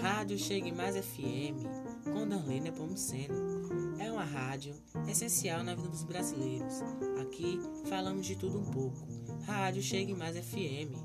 Rádio Chegue Mais FM, com Darlene Nepomuceno. É uma rádio essencial na vida dos brasileiros. Aqui falamos de tudo um pouco. Rádio Chegue Mais FM.